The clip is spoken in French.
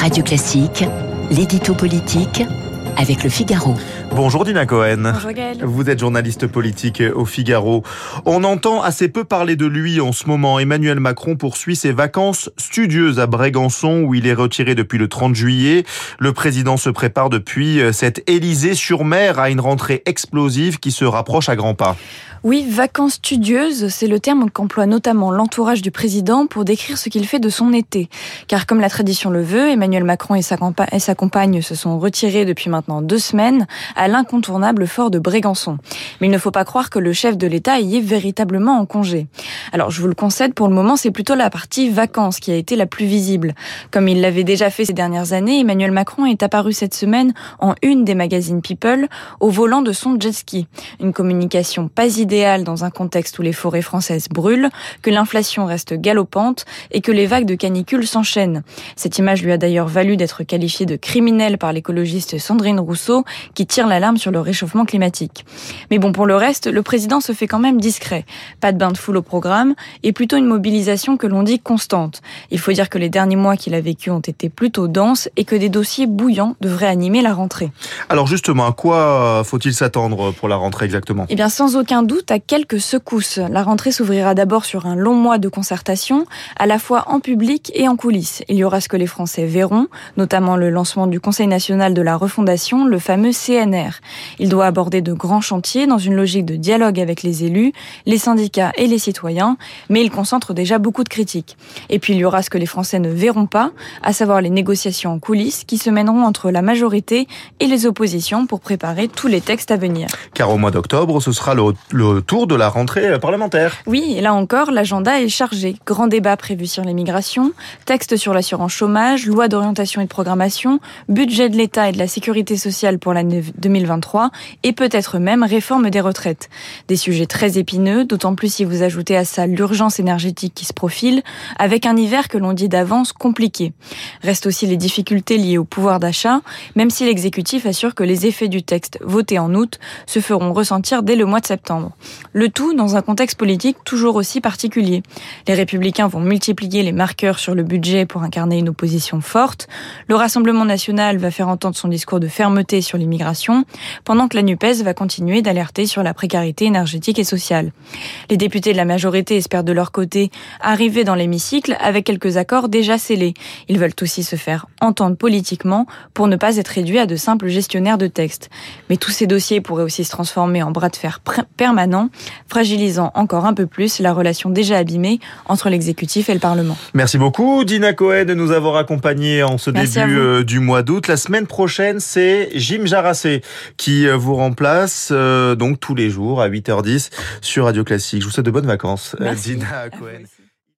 Radio Classique, l'édito politique avec le Figaro. Bonjour Dina Cohen. Bonjour Gaël. Vous êtes journaliste politique au Figaro. On entend assez peu parler de lui en ce moment. Emmanuel Macron poursuit ses vacances studieuses à Brégançon où il est retiré depuis le 30 juillet. Le président se prépare depuis cette Élysée-sur-Mer à une rentrée explosive qui se rapproche à grands pas. Oui, vacances studieuses, c'est le terme qu'emploie notamment l'entourage du président pour décrire ce qu'il fait de son été. Car comme la tradition le veut, Emmanuel Macron et sa, compagne se sont retirés depuis maintenant deux semaines à l'incontournable fort de Brégançon. Mais il ne faut pas croire que le chef de l'État y est véritablement en congé. Alors je vous le concède, pour le moment, c'est plutôt la partie vacances qui a été la plus visible. Comme il l'avait déjà fait ces dernières années, Emmanuel Macron est apparu cette semaine en une des magazines People au volant de son jet ski. Une communication pas idéal dans un contexte où les forêts françaises brûlent, que l'inflation reste galopante et que les vagues de canicule s'enchaînent. Cette image lui a d'ailleurs valu d'être qualifié de criminel par l'écologiste Sandrine Rousseau qui tire l'alarme sur le réchauffement climatique. Mais bon, pour le reste, le président se fait quand même discret. Pas de bain de foule au programme et plutôt une mobilisation que l'on dit constante. Il faut dire que les derniers mois qu'il a vécu ont été plutôt denses et que des dossiers bouillants devraient animer la rentrée. Alors justement, à quoi faut-il s'attendre pour la rentrée exactement? Eh bien, sans aucun doute, à quelques secousses. La rentrée s'ouvrira d'abord sur un long mois de concertation, à la fois en public et en coulisses. Il y aura ce que les Français verront, notamment le lancement du Conseil national de la refondation, le fameux CNR. Il doit aborder de grands chantiers dans une logique de dialogue avec les élus, les syndicats et les citoyens, mais il concentre déjà beaucoup de critiques. Et puis il y aura ce que les Français ne verront pas, à savoir les négociations en coulisses qui se mèneront entre la majorité et les oppositions pour préparer tous les textes à venir. Car au mois d'octobre, ce sera le, le tour de la rentrée parlementaire. Oui, et là encore, l'agenda est chargé. Grand débat prévu sur l'immigration, texte sur l'assurance chômage, loi d'orientation et de programmation, budget de l'État et de la sécurité sociale pour l'année 2023 et peut-être même réforme des retraites. Des sujets très épineux, d'autant plus si vous ajoutez à ça l'urgence énergétique qui se profile, avec un hiver que l'on dit d'avance compliqué. Restent aussi les difficultés liées au pouvoir d'achat, même si l'exécutif assure que les effets du texte voté en août se feront ressentir dès le mois de septembre. Le tout dans un contexte politique toujours aussi particulier. Les républicains vont multiplier les marqueurs sur le budget pour incarner une opposition forte. Le Rassemblement national va faire entendre son discours de fermeté sur l'immigration, pendant que la NUPES va continuer d'alerter sur la précarité énergétique et sociale. Les députés de la majorité espèrent de leur côté arriver dans l'hémicycle avec quelques accords déjà scellés. Ils veulent aussi se faire entendre politiquement pour ne pas être réduits à de simples gestionnaires de textes. Mais tous ces dossiers pourraient aussi se transformer en bras de fer permanent fragilisant encore un peu plus la relation déjà abîmée entre l'exécutif et le Parlement. Merci beaucoup Dina Cohen de nous avoir accompagnés en ce Merci début euh, du mois d'août. La semaine prochaine, c'est Jim Jarassé qui euh, vous remplace euh, donc tous les jours à 8h10 sur Radio Classique. Je vous souhaite de bonnes vacances Merci. Dina Cohen.